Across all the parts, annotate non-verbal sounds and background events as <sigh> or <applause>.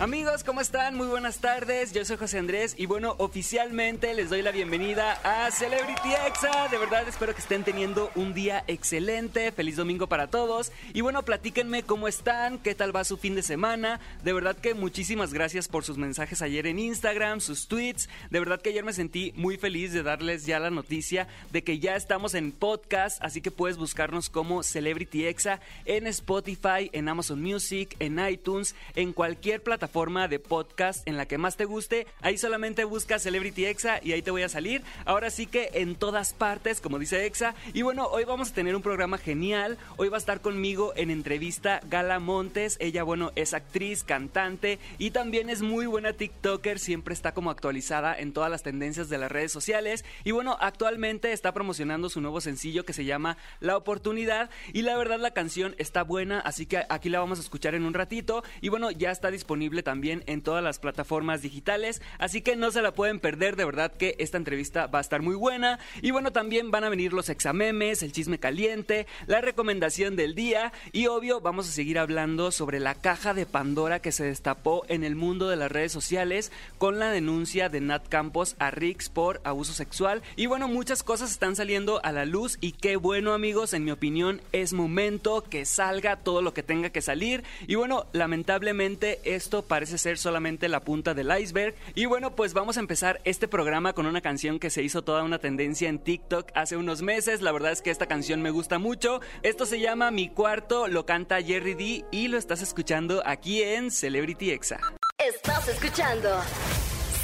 Amigos, ¿cómo están? Muy buenas tardes. Yo soy José Andrés y bueno, oficialmente les doy la bienvenida a Celebrity Exa. De verdad espero que estén teniendo un día excelente. Feliz domingo para todos. Y bueno, platíquenme cómo están, qué tal va su fin de semana. De verdad que muchísimas gracias por sus mensajes ayer en Instagram, sus tweets. De verdad que ayer me sentí muy feliz de darles ya la noticia de que ya estamos en podcast, así que puedes buscarnos como Celebrity Exa en Spotify, en Amazon Music, en iTunes, en cualquier plataforma forma de podcast en la que más te guste. Ahí solamente busca Celebrity Exa y ahí te voy a salir. Ahora sí que en todas partes, como dice Exa. Y bueno, hoy vamos a tener un programa genial. Hoy va a estar conmigo en entrevista Gala Montes. Ella, bueno, es actriz, cantante y también es muy buena TikToker. Siempre está como actualizada en todas las tendencias de las redes sociales. Y bueno, actualmente está promocionando su nuevo sencillo que se llama La Oportunidad. Y la verdad la canción está buena, así que aquí la vamos a escuchar en un ratito. Y bueno, ya está disponible también en todas las plataformas digitales, así que no se la pueden perder, de verdad que esta entrevista va a estar muy buena. Y bueno, también van a venir los examemes, el chisme caliente, la recomendación del día y obvio vamos a seguir hablando sobre la caja de Pandora que se destapó en el mundo de las redes sociales con la denuncia de Nat Campos a Rix por abuso sexual. Y bueno, muchas cosas están saliendo a la luz y qué bueno amigos, en mi opinión es momento que salga todo lo que tenga que salir. Y bueno, lamentablemente esto parece ser solamente la punta del iceberg. Y bueno, pues vamos a empezar este programa con una canción que se hizo toda una tendencia en TikTok hace unos meses. La verdad es que esta canción me gusta mucho. Esto se llama Mi Cuarto, lo canta Jerry D y lo estás escuchando aquí en Celebrity Exa. Estás escuchando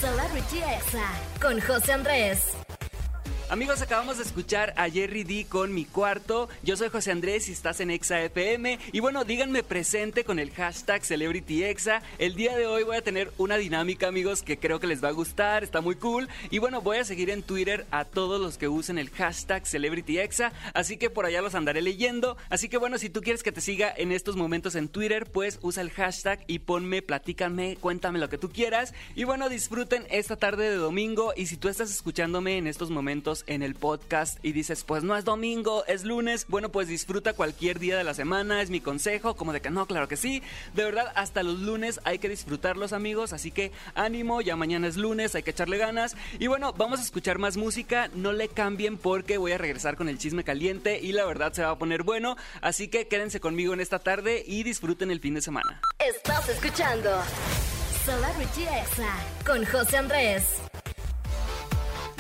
Celebrity Exa con José Andrés. Amigos, acabamos de escuchar a Jerry D con mi cuarto. Yo soy José Andrés y estás en Exa FM. Y bueno, díganme presente con el hashtag CelebrityExa. El día de hoy voy a tener una dinámica, amigos, que creo que les va a gustar. Está muy cool. Y bueno, voy a seguir en Twitter a todos los que usen el hashtag CelebrityExa. Así que por allá los andaré leyendo. Así que bueno, si tú quieres que te siga en estos momentos en Twitter, pues usa el hashtag y ponme, platícame, cuéntame lo que tú quieras. Y bueno, disfruten esta tarde de domingo. Y si tú estás escuchándome en estos momentos, en el podcast y dices, pues no es domingo, es lunes, bueno, pues disfruta cualquier día de la semana, es mi consejo, como de que no, claro que sí. De verdad, hasta los lunes hay que disfrutarlos, amigos, así que ánimo, ya mañana es lunes, hay que echarle ganas. Y bueno, vamos a escuchar más música, no le cambien porque voy a regresar con el chisme caliente y la verdad se va a poner bueno, así que quédense conmigo en esta tarde y disfruten el fin de semana. Estás escuchando Celebrity Exa con José Andrés.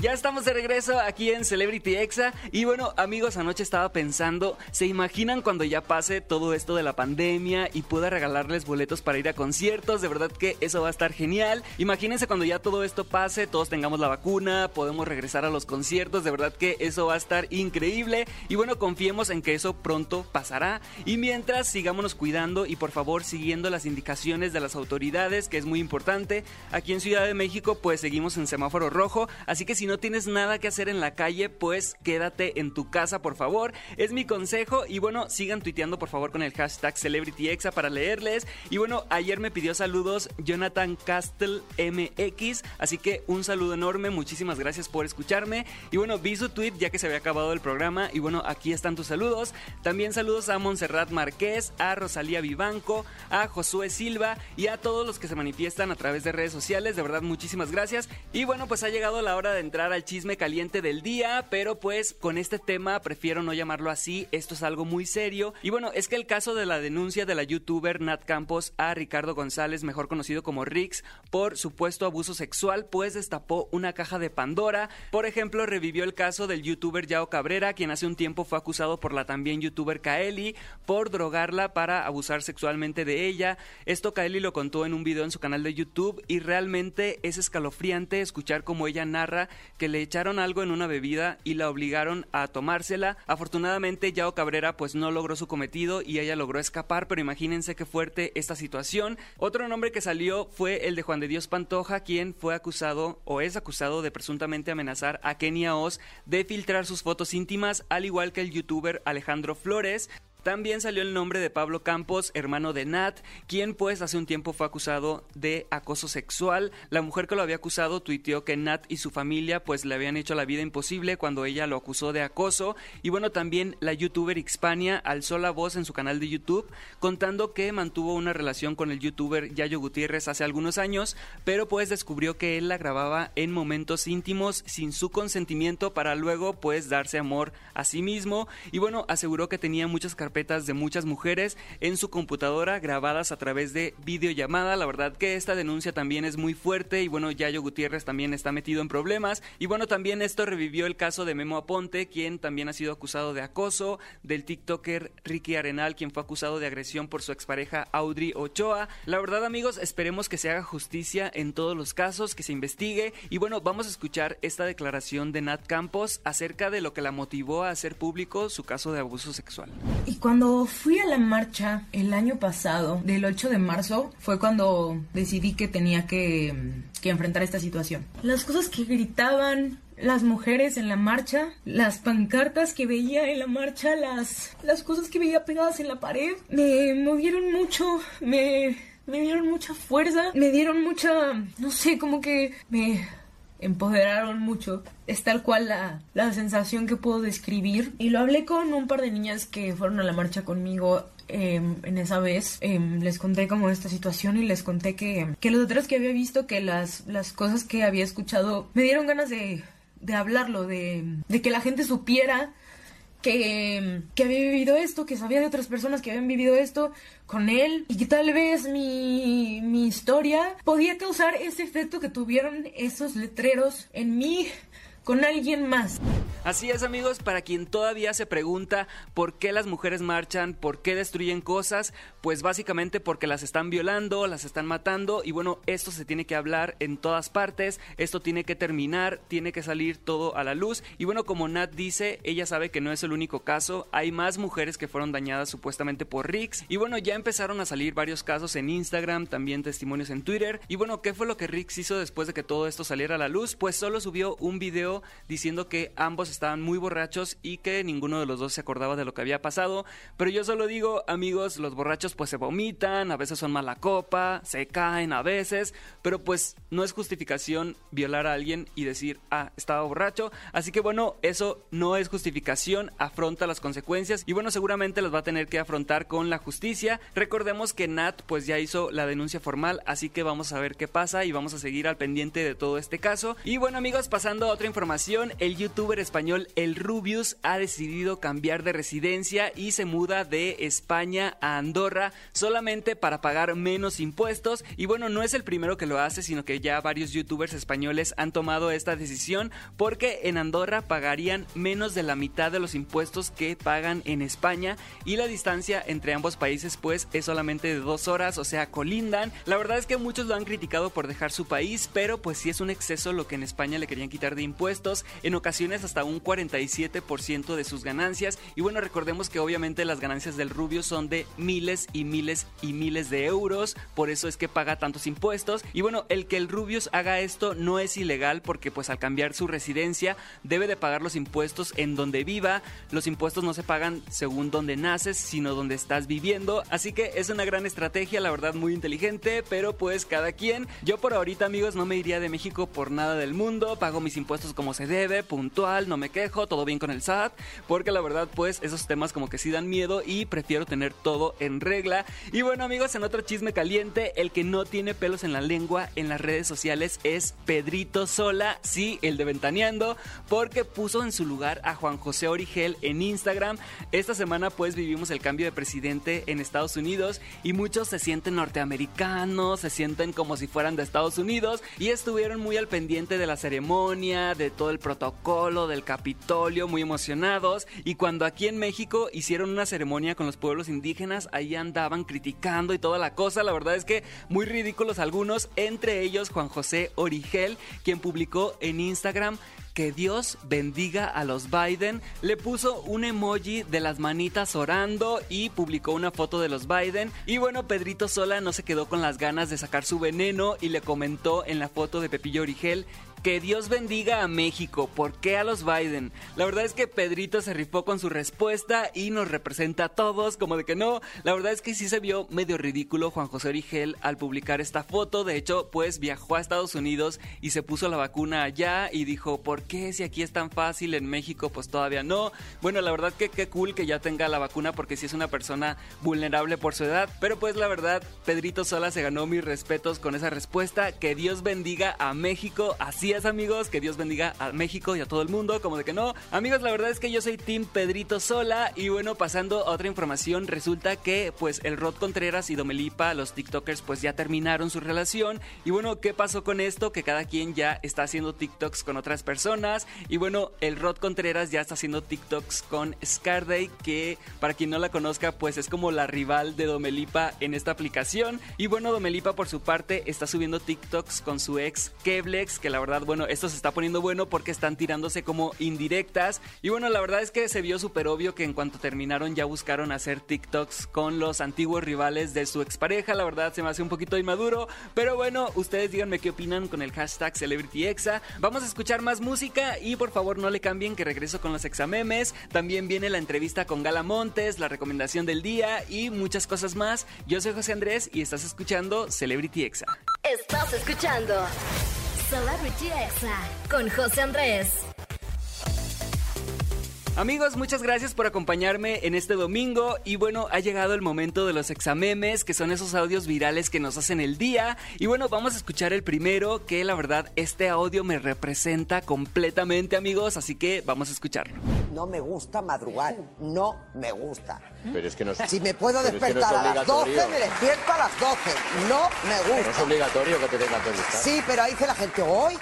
Ya estamos de regreso aquí en Celebrity Exa. Y bueno, amigos, anoche estaba pensando, ¿se imaginan cuando ya pase todo esto de la pandemia y pueda regalarles boletos para ir a conciertos? De verdad que eso va a estar genial. Imagínense cuando ya todo esto pase, todos tengamos la vacuna, podemos regresar a los conciertos. De verdad que eso va a estar increíble. Y bueno, confiemos en que eso pronto pasará. Y mientras, sigámonos cuidando y por favor siguiendo las indicaciones de las autoridades, que es muy importante. Aquí en Ciudad de México, pues seguimos en semáforo rojo. Así que si no tienes nada que hacer en la calle, pues quédate en tu casa, por favor. Es mi consejo. Y bueno, sigan tuiteando, por favor, con el hashtag CelebrityExa para leerles. Y bueno, ayer me pidió saludos Jonathan Castle MX. Así que un saludo enorme. Muchísimas gracias por escucharme. Y bueno, vi su tweet ya que se había acabado el programa. Y bueno, aquí están tus saludos. También saludos a Montserrat Márquez, a Rosalía Vivanco, a Josué Silva y a todos los que se manifiestan a través de redes sociales. De verdad, muchísimas gracias. Y bueno, pues ha llegado la hora de entrar al chisme caliente del día, pero pues con este tema prefiero no llamarlo así, esto es algo muy serio. Y bueno, es que el caso de la denuncia de la youtuber Nat Campos a Ricardo González, mejor conocido como Rix, por supuesto abuso sexual, pues destapó una caja de Pandora. Por ejemplo, revivió el caso del youtuber Yao Cabrera, quien hace un tiempo fue acusado por la también youtuber Kaeli por drogarla para abusar sexualmente de ella. Esto Kaeli lo contó en un video en su canal de YouTube y realmente es escalofriante escuchar cómo ella narra que le echaron algo en una bebida y la obligaron a tomársela. Afortunadamente Yao Cabrera pues no logró su cometido y ella logró escapar, pero imagínense qué fuerte esta situación. Otro nombre que salió fue el de Juan de Dios Pantoja, quien fue acusado o es acusado de presuntamente amenazar a Kenia Oz de filtrar sus fotos íntimas, al igual que el youtuber Alejandro Flores. También salió el nombre de Pablo Campos, hermano de Nat, quien pues hace un tiempo fue acusado de acoso sexual. La mujer que lo había acusado tuiteó que Nat y su familia pues le habían hecho la vida imposible cuando ella lo acusó de acoso. Y bueno, también la youtuber Xpania alzó la voz en su canal de YouTube contando que mantuvo una relación con el youtuber Yayo Gutiérrez hace algunos años, pero pues descubrió que él la grababa en momentos íntimos sin su consentimiento para luego pues darse amor a sí mismo. Y bueno, aseguró que tenía muchas de muchas mujeres en su computadora grabadas a través de videollamada. La verdad que esta denuncia también es muy fuerte y bueno, Yayo Gutiérrez también está metido en problemas. Y bueno, también esto revivió el caso de Memo Aponte, quien también ha sido acusado de acoso, del TikToker Ricky Arenal, quien fue acusado de agresión por su expareja Audrey Ochoa. La verdad, amigos, esperemos que se haga justicia en todos los casos, que se investigue. Y bueno, vamos a escuchar esta declaración de Nat Campos acerca de lo que la motivó a hacer público su caso de abuso sexual. Cuando fui a la marcha el año pasado, del 8 de marzo, fue cuando decidí que tenía que, que enfrentar esta situación. Las cosas que gritaban, las mujeres en la marcha, las pancartas que veía en la marcha, las, las cosas que veía pegadas en la pared, me movieron mucho, me, me dieron mucha fuerza, me dieron mucha, no sé, como que me empoderaron mucho. Es tal cual la, la sensación que puedo describir. Y lo hablé con un par de niñas que fueron a la marcha conmigo em, en esa vez em, les conté como esta situación y les conté que, que los otros que había visto, que las, las cosas que había escuchado me dieron ganas de, de hablarlo, de, de que la gente supiera que, había vivido esto, que sabía de otras personas que habían vivido esto con él y que tal vez mi, mi historia podía causar ese efecto que tuvieron esos letreros en mí con alguien más. Así es amigos, para quien todavía se pregunta por qué las mujeres marchan, por qué destruyen cosas, pues básicamente porque las están violando, las están matando y bueno, esto se tiene que hablar en todas partes, esto tiene que terminar, tiene que salir todo a la luz y bueno, como Nat dice, ella sabe que no es el único caso, hay más mujeres que fueron dañadas supuestamente por Rix y bueno, ya empezaron a salir varios casos en Instagram, también testimonios en Twitter y bueno, ¿qué fue lo que Rix hizo después de que todo esto saliera a la luz? Pues solo subió un video diciendo que ambos estaban muy borrachos y que ninguno de los dos se acordaba de lo que había pasado. Pero yo solo digo, amigos, los borrachos pues se vomitan, a veces son mala copa, se caen a veces, pero pues no es justificación violar a alguien y decir, ah, estaba borracho. Así que bueno, eso no es justificación, afronta las consecuencias y bueno, seguramente las va a tener que afrontar con la justicia. Recordemos que Nat pues ya hizo la denuncia formal, así que vamos a ver qué pasa y vamos a seguir al pendiente de todo este caso. Y bueno amigos, pasando a otra información, el youtuber español El Rubius ha decidido cambiar de residencia y se muda de España a Andorra solamente para pagar menos impuestos. Y bueno, no es el primero que lo hace, sino que ya varios youtubers españoles han tomado esta decisión porque en Andorra pagarían menos de la mitad de los impuestos que pagan en España y la distancia entre ambos países pues es solamente de dos horas, o sea, colindan. La verdad es que muchos lo han criticado por dejar su país, pero pues sí es un exceso lo que en España le querían quitar de impuestos en ocasiones hasta un 47% de sus ganancias. Y bueno, recordemos que obviamente las ganancias del Rubio son de miles y miles y miles de euros, por eso es que paga tantos impuestos. Y bueno, el que el Rubius haga esto no es ilegal porque pues al cambiar su residencia debe de pagar los impuestos en donde viva. Los impuestos no se pagan según donde naces, sino donde estás viviendo. Así que es una gran estrategia, la verdad muy inteligente, pero pues cada quien. Yo por ahorita amigos no me iría de México por nada del mundo, pago mis impuestos como se debe puntual, no me quejo, todo bien con el SAT, porque la verdad pues esos temas como que sí dan miedo y prefiero tener todo en regla. Y bueno amigos, en otro chisme caliente, el que no tiene pelos en la lengua en las redes sociales es Pedrito Sola, sí, el de Ventaneando, porque puso en su lugar a Juan José Origel en Instagram. Esta semana pues vivimos el cambio de presidente en Estados Unidos y muchos se sienten norteamericanos, se sienten como si fueran de Estados Unidos y estuvieron muy al pendiente de la ceremonia, todo el protocolo del Capitolio, muy emocionados. Y cuando aquí en México hicieron una ceremonia con los pueblos indígenas, ahí andaban criticando y toda la cosa. La verdad es que muy ridículos algunos, entre ellos Juan José Origel, quien publicó en Instagram que Dios bendiga a los Biden, le puso un emoji de las manitas orando y publicó una foto de los Biden. Y bueno, Pedrito Sola no se quedó con las ganas de sacar su veneno y le comentó en la foto de Pepillo Origel que Dios bendiga a México. ¿Por qué a los Biden? La verdad es que Pedrito se rifó con su respuesta y nos representa a todos, como de que no. La verdad es que sí se vio medio ridículo Juan José Origel al publicar esta foto. De hecho, pues viajó a Estados Unidos y se puso la vacuna allá y dijo, ¿por qué si aquí es tan fácil en México? Pues todavía no. Bueno, la verdad que qué cool que ya tenga la vacuna porque sí es una persona vulnerable por su edad. Pero pues la verdad, Pedrito Sola se ganó mis respetos con esa respuesta. Que Dios bendiga a México. Así amigos, que Dios bendiga a México y a todo el mundo, como de que no. Amigos, la verdad es que yo soy Team Pedrito Sola y bueno, pasando a otra información, resulta que pues el Rod Contreras y Domelipa, los TikTokers, pues ya terminaron su relación y bueno, ¿qué pasó con esto? Que cada quien ya está haciendo TikToks con otras personas y bueno, el Rod Contreras ya está haciendo TikToks con Scarday, que para quien no la conozca, pues es como la rival de Domelipa en esta aplicación y bueno, Domelipa por su parte está subiendo TikToks con su ex Kevlex, que la verdad bueno, esto se está poniendo bueno porque están tirándose como indirectas. Y bueno, la verdad es que se vio súper obvio que en cuanto terminaron ya buscaron hacer TikToks con los antiguos rivales de su expareja. La verdad se me hace un poquito inmaduro. Pero bueno, ustedes díganme qué opinan con el hashtag CelebrityExa. Vamos a escuchar más música y por favor no le cambien que regreso con los examemes. También viene la entrevista con Gala Montes, la recomendación del día y muchas cosas más. Yo soy José Andrés y estás escuchando Celebrity Exa. Estás escuchando Celebrity Exa con José Andrés. Amigos, muchas gracias por acompañarme en este domingo y bueno, ha llegado el momento de los examemes, que son esos audios virales que nos hacen el día. Y bueno, vamos a escuchar el primero, que la verdad este audio me representa completamente amigos, así que vamos a escucharlo. No me gusta madrugar, no me gusta. Pero es que no Si me puedo despertar a las 12, me despierto a las 12. No me gusta. No es obligatorio que te tenga que gustar. Sí, pero ahí dice la gente, hoy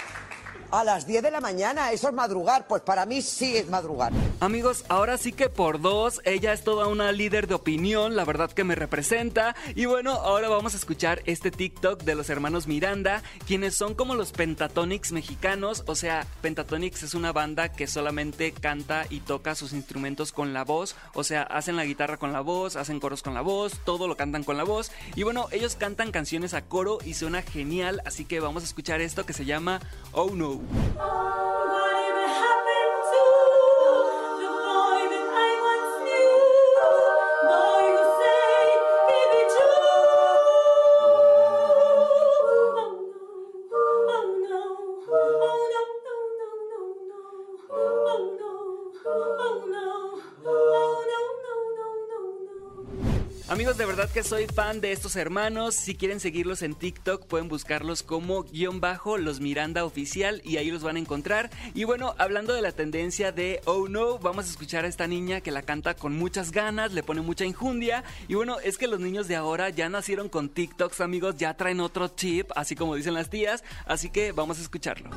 a las 10 de la mañana, eso es madrugar. Pues para mí sí es madrugar. Amigos, ahora sí que por dos, ella es toda una líder de opinión, la verdad que me representa. Y bueno, ahora vamos a escuchar este TikTok de los hermanos Miranda, quienes son como los Pentatonics mexicanos. O sea, Pentatonics es una banda que solamente canta y toca sus instrumentos con la voz. O sea, hacen la guitarra con la voz, hacen coros con la voz, todo lo cantan con la voz. Y bueno, ellos cantan canciones a coro y suena genial. Así que vamos a escuchar esto que se llama Oh No. Oh. Soy fan de estos hermanos. Si quieren seguirlos en TikTok, pueden buscarlos como guion bajo los Miranda Oficial y ahí los van a encontrar. Y bueno, hablando de la tendencia de Oh No, vamos a escuchar a esta niña que la canta con muchas ganas, le pone mucha injundia. Y bueno, es que los niños de ahora ya nacieron con TikToks, amigos, ya traen otro chip, así como dicen las tías. Así que vamos a escucharlo.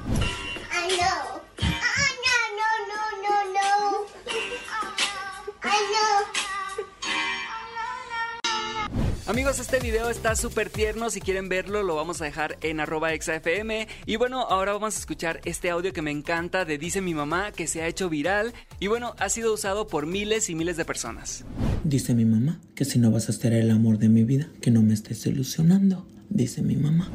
I know. Amigos, este video está súper tierno. Si quieren verlo, lo vamos a dejar en arroba exafm. Y bueno, ahora vamos a escuchar este audio que me encanta de Dice mi mamá, que se ha hecho viral. Y bueno, ha sido usado por miles y miles de personas. Dice mi mamá que si no vas a ser el amor de mi vida, que no me estés ilusionando. Dice mi mamá.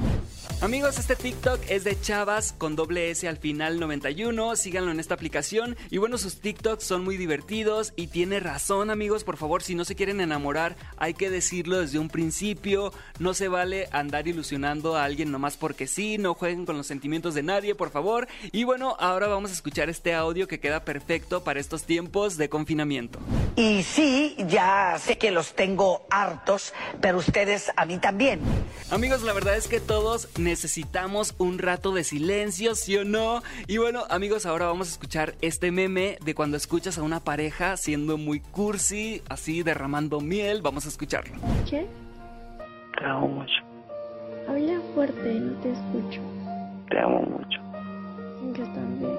Amigos, este TikTok es de Chavas con doble S al final 91. Síganlo en esta aplicación. Y bueno, sus TikToks son muy divertidos y tiene razón, amigos. Por favor, si no se quieren enamorar, hay que decirlo desde un principio. No se vale andar ilusionando a alguien nomás porque sí. No jueguen con los sentimientos de nadie, por favor. Y bueno, ahora vamos a escuchar este audio que queda perfecto para estos tiempos de confinamiento. Y sí, ya sé que los tengo hartos, pero ustedes a mí también. Amigos, la verdad es que todos necesitamos un rato de silencio, ¿sí o no? Y bueno, amigos, ahora vamos a escuchar este meme de cuando escuchas a una pareja siendo muy cursi, así derramando miel. Vamos a escucharlo. ¿Qué? Te amo mucho, Habla fuerte, no te escucho. te amo mucho. Yo también.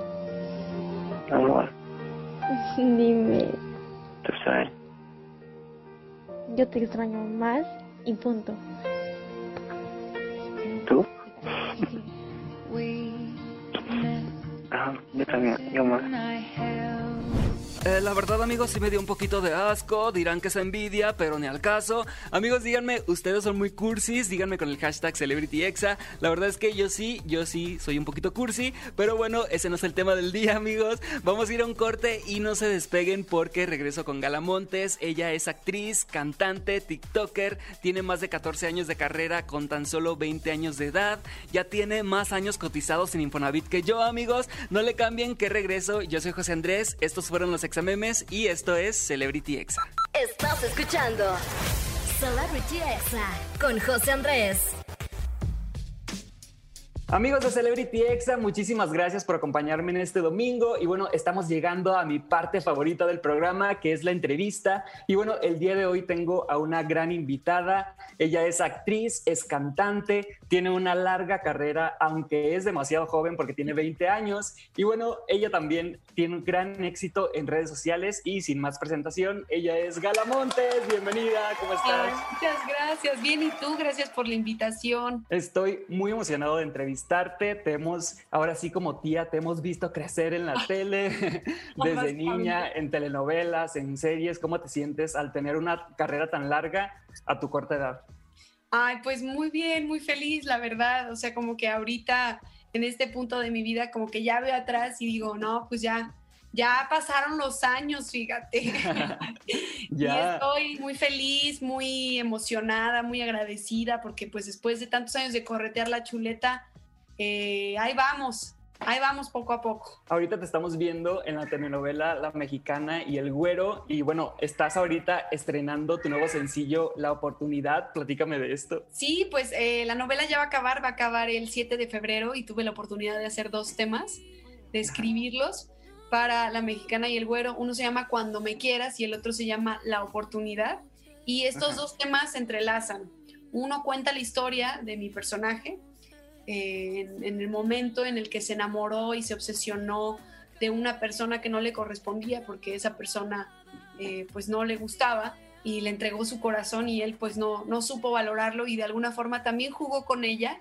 Amor, <laughs> Dime, tú sabes. yo te extraño más y punto. ¿Tú? Ajá, yo también, yo más. Eh, la verdad, amigos, sí me dio un poquito de asco. Dirán que es envidia, pero ni al caso. Amigos, díganme, ustedes son muy cursis. Díganme con el hashtag CelebrityExa. La verdad es que yo sí, yo sí soy un poquito cursi. Pero bueno, ese no es el tema del día, amigos. Vamos a ir a un corte y no se despeguen porque regreso con Gala Montes. Ella es actriz, cantante, TikToker. Tiene más de 14 años de carrera con tan solo 20 años de edad. Ya tiene más años cotizados en Infonavit que yo, amigos. No le cambien que regreso. Yo soy José Andrés. Estos fueron los Examemes y esto es Celebrity Exa. Estás escuchando Celebrity Exa con José Andrés. Amigos de Celebrity Exa, muchísimas gracias por acompañarme en este domingo. Y bueno, estamos llegando a mi parte favorita del programa, que es la entrevista. Y bueno, el día de hoy tengo a una gran invitada. Ella es actriz, es cantante, tiene una larga carrera, aunque es demasiado joven porque tiene 20 años. Y bueno, ella también tiene un gran éxito en redes sociales. Y sin más presentación, ella es Gala Montes. Bienvenida, ¿cómo estás? Ay, muchas gracias. Bien, ¿y tú? Gracias por la invitación. Estoy muy emocionado de entrevistarte. Te hemos, ahora sí como tía, te hemos visto crecer en la <laughs> tele <laughs> desde niña, en telenovelas, en series. ¿Cómo te sientes al tener una carrera tan larga a tu corta edad? Ay, pues muy bien, muy feliz, la verdad. O sea, como que ahorita, en este punto de mi vida, como que ya veo atrás y digo, no, pues ya, ya pasaron los años, fíjate. <laughs> Y estoy muy feliz, muy emocionada, muy agradecida, porque pues después de tantos años de corretear la chuleta, eh, ahí vamos, ahí vamos poco a poco. Ahorita te estamos viendo en la telenovela La Mexicana y El Güero. Y bueno, estás ahorita estrenando tu nuevo sencillo La Oportunidad. Platícame de esto. Sí, pues eh, la novela ya va a acabar, va a acabar el 7 de febrero y tuve la oportunidad de hacer dos temas, de escribirlos para La Mexicana y el Güero. Uno se llama Cuando me quieras y el otro se llama La Oportunidad. Y estos Ajá. dos temas se entrelazan. Uno cuenta la historia de mi personaje en, en el momento en el que se enamoró y se obsesionó de una persona que no le correspondía porque esa persona eh, pues no le gustaba y le entregó su corazón y él pues no, no supo valorarlo y de alguna forma también jugó con ella.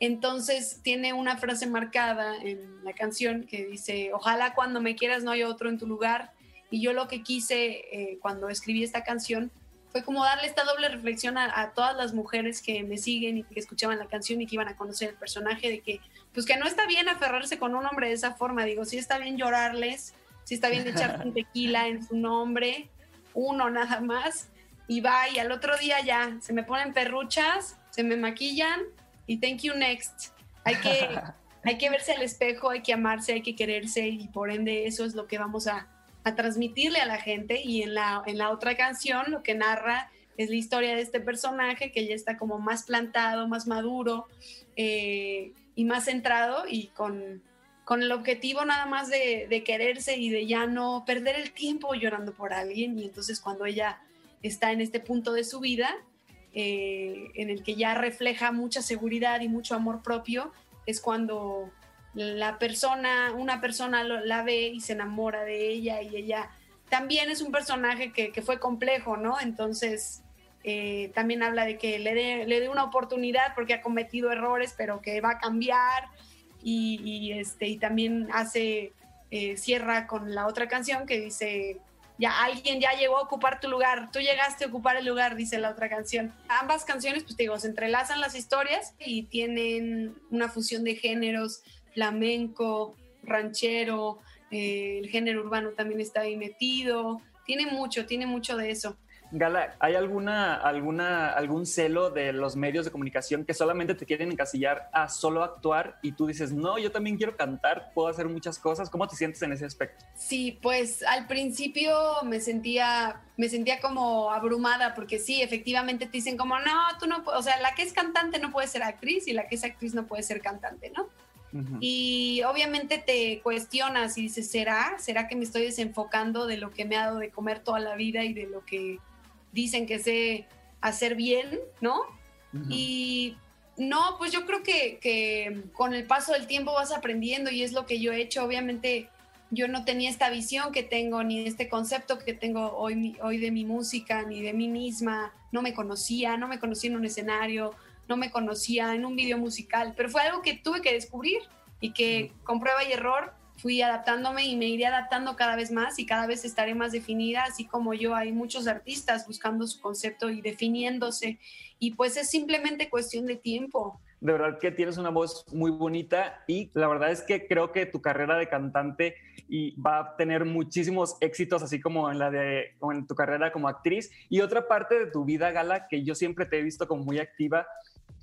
Entonces tiene una frase marcada en la canción que dice, ojalá cuando me quieras no haya otro en tu lugar. Y yo lo que quise eh, cuando escribí esta canción fue como darle esta doble reflexión a, a todas las mujeres que me siguen y que escuchaban la canción y que iban a conocer el personaje de que pues que no está bien aferrarse con un hombre de esa forma, digo, sí está bien llorarles, sí está bien echar <laughs> un tequila en su nombre, uno nada más, y va, y al otro día ya, se me ponen perruchas, se me maquillan y thank you next. Hay que, <laughs> hay que verse al espejo, hay que amarse, hay que quererse y por ende eso es lo que vamos a, a transmitirle a la gente y en la, en la otra canción lo que narra es la historia de este personaje que ya está como más plantado, más maduro eh, y más centrado y con, con el objetivo nada más de, quererse y de ya no perder el tiempo llorando por alguien. Y entonces cuando ella está en este punto de su vida eh, en el que ya refleja mucha seguridad y mucho amor propio es cuando la persona, una persona la ve y se enamora de ella y ella también es un personaje que, que fue complejo, ¿no? Entonces eh, también habla de que le dé le una oportunidad porque ha cometido errores, pero que va a cambiar y, y, este, y también hace, eh, cierra con la otra canción que dice, ya alguien ya llegó a ocupar tu lugar, tú llegaste a ocupar el lugar, dice la otra canción. Ambas canciones, pues te digo, se entrelazan las historias y tienen una fusión de géneros, flamenco, ranchero, eh, el género urbano también está ahí metido, tiene mucho, tiene mucho de eso. Gala, ¿hay alguna, alguna, algún celo de los medios de comunicación que solamente te quieren encasillar a solo actuar y tú dices, no, yo también quiero cantar, puedo hacer muchas cosas? ¿Cómo te sientes en ese aspecto? Sí, pues al principio me sentía, me sentía como abrumada porque sí, efectivamente te dicen como, no, tú no, o sea, la que es cantante no puede ser actriz y la que es actriz no puede ser cantante, ¿no? Y obviamente te cuestionas y dices, ¿será? ¿Será que me estoy desenfocando de lo que me ha dado de comer toda la vida y de lo que dicen que sé hacer bien, ¿no? Y no, pues yo creo que, que con el paso del tiempo vas aprendiendo y es lo que yo he hecho. Obviamente yo no tenía esta visión que tengo, ni este concepto que tengo hoy, hoy de mi música, ni de mí misma. No me conocía, no me conocía en un escenario, no me conocía en un video musical, pero fue algo que tuve que descubrir y que con prueba y error fui adaptándome y me iré adaptando cada vez más y cada vez estaré más definida, así como yo hay muchos artistas buscando su concepto y definiéndose y pues es simplemente cuestión de tiempo. De verdad que tienes una voz muy bonita y la verdad es que creo que tu carrera de cantante y va a tener muchísimos éxitos, así como en la de como en tu carrera como actriz. Y otra parte de tu vida, Gala, que yo siempre te he visto como muy activa,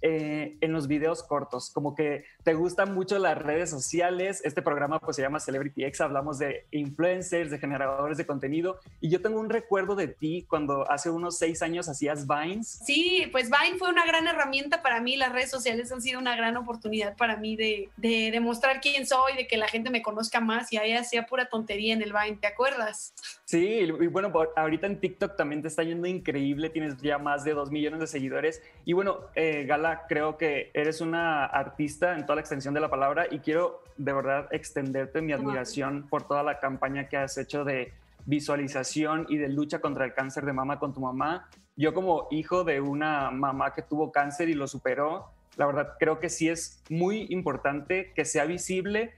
eh, en los videos cortos, como que te gustan mucho las redes sociales. Este programa pues se llama Celebrity X, hablamos de influencers, de generadores de contenido. Y yo tengo un recuerdo de ti cuando hace unos seis años hacías Vines. Sí, pues Vine fue una gran herramienta para mí. Las redes sociales han sido una gran oportunidad para mí de, de demostrar quién soy, de que la gente me conozca más y ahí hacía pura tontería en el Vine, ¿te acuerdas? Sí, y bueno, ahorita en TikTok también te está yendo increíble, tienes ya más de dos millones de seguidores. Y bueno, eh, Creo que eres una artista en toda la extensión de la palabra y quiero de verdad extenderte mi admiración por toda la campaña que has hecho de visualización y de lucha contra el cáncer de mama con tu mamá. Yo como hijo de una mamá que tuvo cáncer y lo superó, la verdad creo que sí es muy importante que sea visible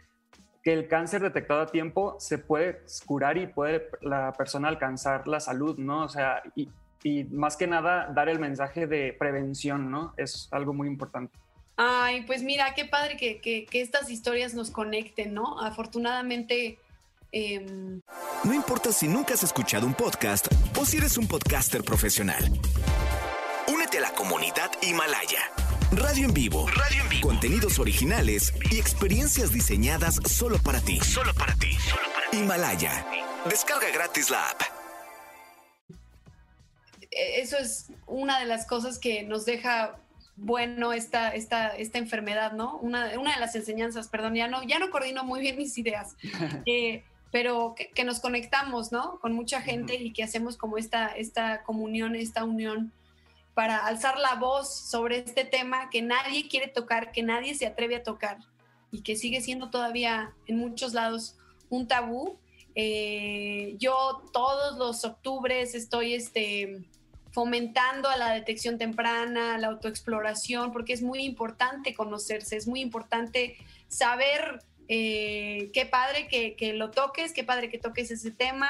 que el cáncer detectado a tiempo se puede curar y puede la persona alcanzar la salud, ¿no? O sea, y, y más que nada dar el mensaje de prevención, ¿no? Es algo muy importante. Ay, pues mira, qué padre que, que- que estas historias nos conecten, ¿no? Afortunadamente, em, No importa si nunca has escuchado un podcast o si eres un podcaster profesional. Únete a la comunidad Himalaya. Radio en vivo. Radio en vivo. Contenidos originales y experiencias diseñadas solo para ti. Solo para ti. Himalaya. Descarga gratis la app. E- eso es una de las cosas que nos deja bueno esta, esta, esta enfermedad, ¿no? Una, una de las enseñanzas, perdón, ya no, ya no coordino muy bien mis ideas, <laughs> eh, pero que, que nos conectamos, ¿no? Con mucha gente y que hacemos como esta, esta comunión, esta unión para alzar la voz sobre este tema que nadie quiere tocar, que nadie se atreve a tocar y que sigue siendo todavía en muchos lados un tabú. Eh, yo todos los octubres estoy este, fomentando a la detección temprana, a la autoexploración, porque es muy importante conocerse, es muy importante saber eh, qué padre que, que lo toques, qué padre que toques ese tema,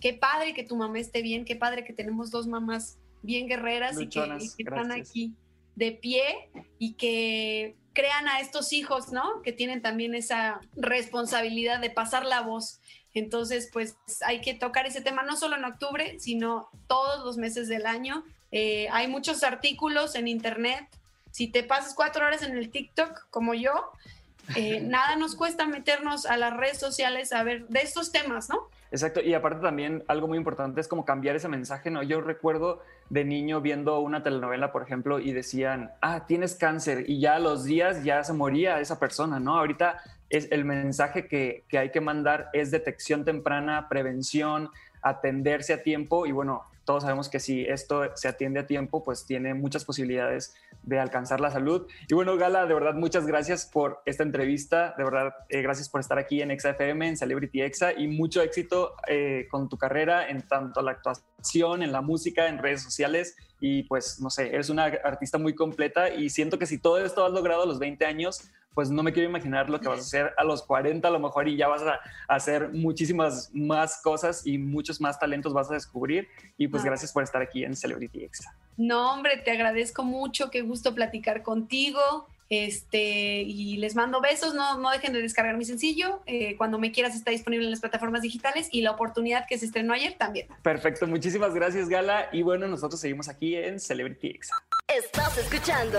qué padre que tu mamá esté bien, qué padre que tenemos dos mamás bien guerreras y que, Luchonas, y que están aquí de pie y que crean a estos hijos, ¿no? Que tienen también esa responsabilidad de pasar la voz. Entonces, pues hay que tocar ese tema no solo en octubre, sino todos los meses del año. Eh, hay muchos artículos en internet. Si te pasas cuatro horas en el TikTok, como yo, eh, <laughs> nada nos cuesta meternos a las redes sociales a ver de estos temas, ¿no? Exacto, y aparte también algo muy importante es como cambiar ese mensaje, ¿no? Yo recuerdo de niño viendo una telenovela, por ejemplo, y decían, ah, tienes cáncer, y ya los días ya se moría esa persona, ¿no? Ahorita es el mensaje que, que hay que mandar es detección temprana, prevención, atenderse a tiempo, y bueno, todos sabemos que si esto se atiende a tiempo, pues tiene muchas posibilidades de alcanzar la salud. Y bueno, Gala, de verdad, muchas gracias por esta entrevista. De verdad, eh, gracias por estar aquí en XFM, en Celebrity Exa, y mucho éxito eh, con tu carrera en tanto la actuación, en la música, en redes sociales. Y pues, no sé, eres una artista muy completa y siento que si todo esto has logrado a los 20 años, pues no me quiero imaginar lo que vas a hacer a los 40 a lo mejor y ya vas a hacer muchísimas más cosas y muchos más talentos vas a descubrir. Y pues Ah. gracias por estar aquí en Celebrity Exa. No, hombre, te agradezco mucho, qué gusto platicar contigo. Este, y les mando besos, no, no dejen de descargar mi sencillo. eh, cuando me quieras está disponible en las plataformas digitales y la oportunidad que se estrenó ayer también. Perfecto, muchísimas gracias Gala. Y bueno, nosotros seguimos aquí en Celebrity Exa. Estás escuchando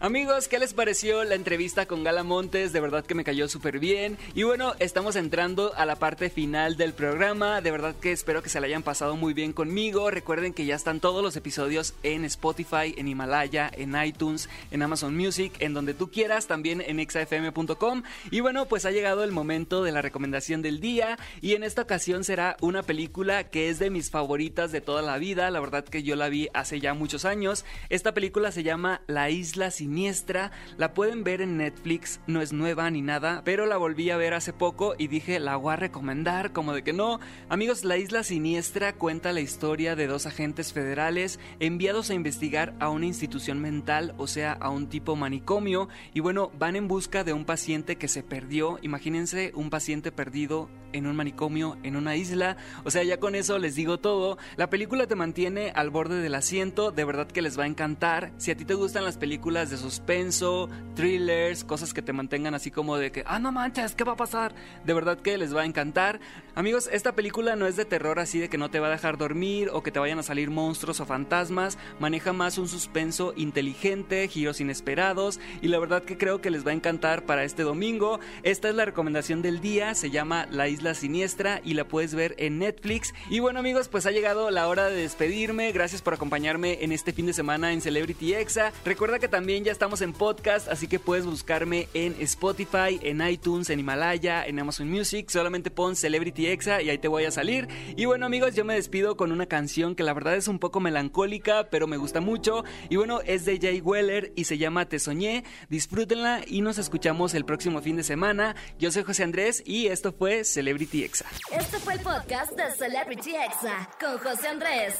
Amigos, ¿qué les pareció la entrevista con Gala Montes? De verdad que me cayó súper bien. Y bueno, estamos entrando a la parte final del programa. De verdad que espero que se la hayan pasado muy bien conmigo. Recuerden que ya están todos los episodios en Spotify, en Himalaya, en iTunes, en Amazon Music, en donde tú quieras, también en exafm.com. Y bueno, pues ha llegado el momento de la recomendación del día. Y en esta ocasión será una película que es de mis favoritas de toda la vida. La verdad que yo la vi hace ya muchos años. Esta película se llama La Isla Sin Siniestra. La pueden ver en Netflix, no es nueva ni nada, pero la volví a ver hace poco y dije, la voy a recomendar, como de que no. Amigos, La Isla Siniestra cuenta la historia de dos agentes federales enviados a investigar a una institución mental, o sea, a un tipo manicomio, y bueno, van en busca de un paciente que se perdió. Imagínense un paciente perdido en un manicomio, en una isla. O sea, ya con eso les digo todo. La película te mantiene al borde del asiento, de verdad que les va a encantar. Si a ti te gustan las películas de suspenso, thrillers, cosas que te mantengan así como de que, ah, no manches, ¿qué va a pasar? De verdad que les va a encantar. Amigos, esta película no es de terror así de que no te va a dejar dormir o que te vayan a salir monstruos o fantasmas. Maneja más un suspenso inteligente, giros inesperados y la verdad que creo que les va a encantar para este domingo. Esta es la recomendación del día, se llama La Isla Siniestra y la puedes ver en Netflix. Y bueno amigos, pues ha llegado la hora de despedirme. Gracias por acompañarme en este fin de semana en Celebrity Exa. Recuerda que también ya estamos en podcast, así que puedes buscarme en Spotify, en iTunes, en Himalaya, en Amazon Music. Solamente pon Celebrity Exa y ahí te voy a salir. Y bueno amigos, yo me despido con una canción que la verdad es un poco melancólica, pero me gusta mucho. Y bueno, es de Jay Weller y se llama Te Soñé. Disfrútenla y nos escuchamos el próximo fin de semana. Yo soy José Andrés y esto fue Celebrity Exa. Este fue el podcast de Celebrity Exa con José Andrés.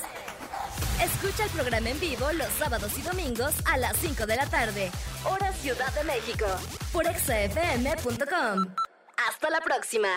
Escucha el programa en vivo los sábados y domingos a las 5 de la tarde, hora Ciudad de México, por exafm.com. Hasta la próxima.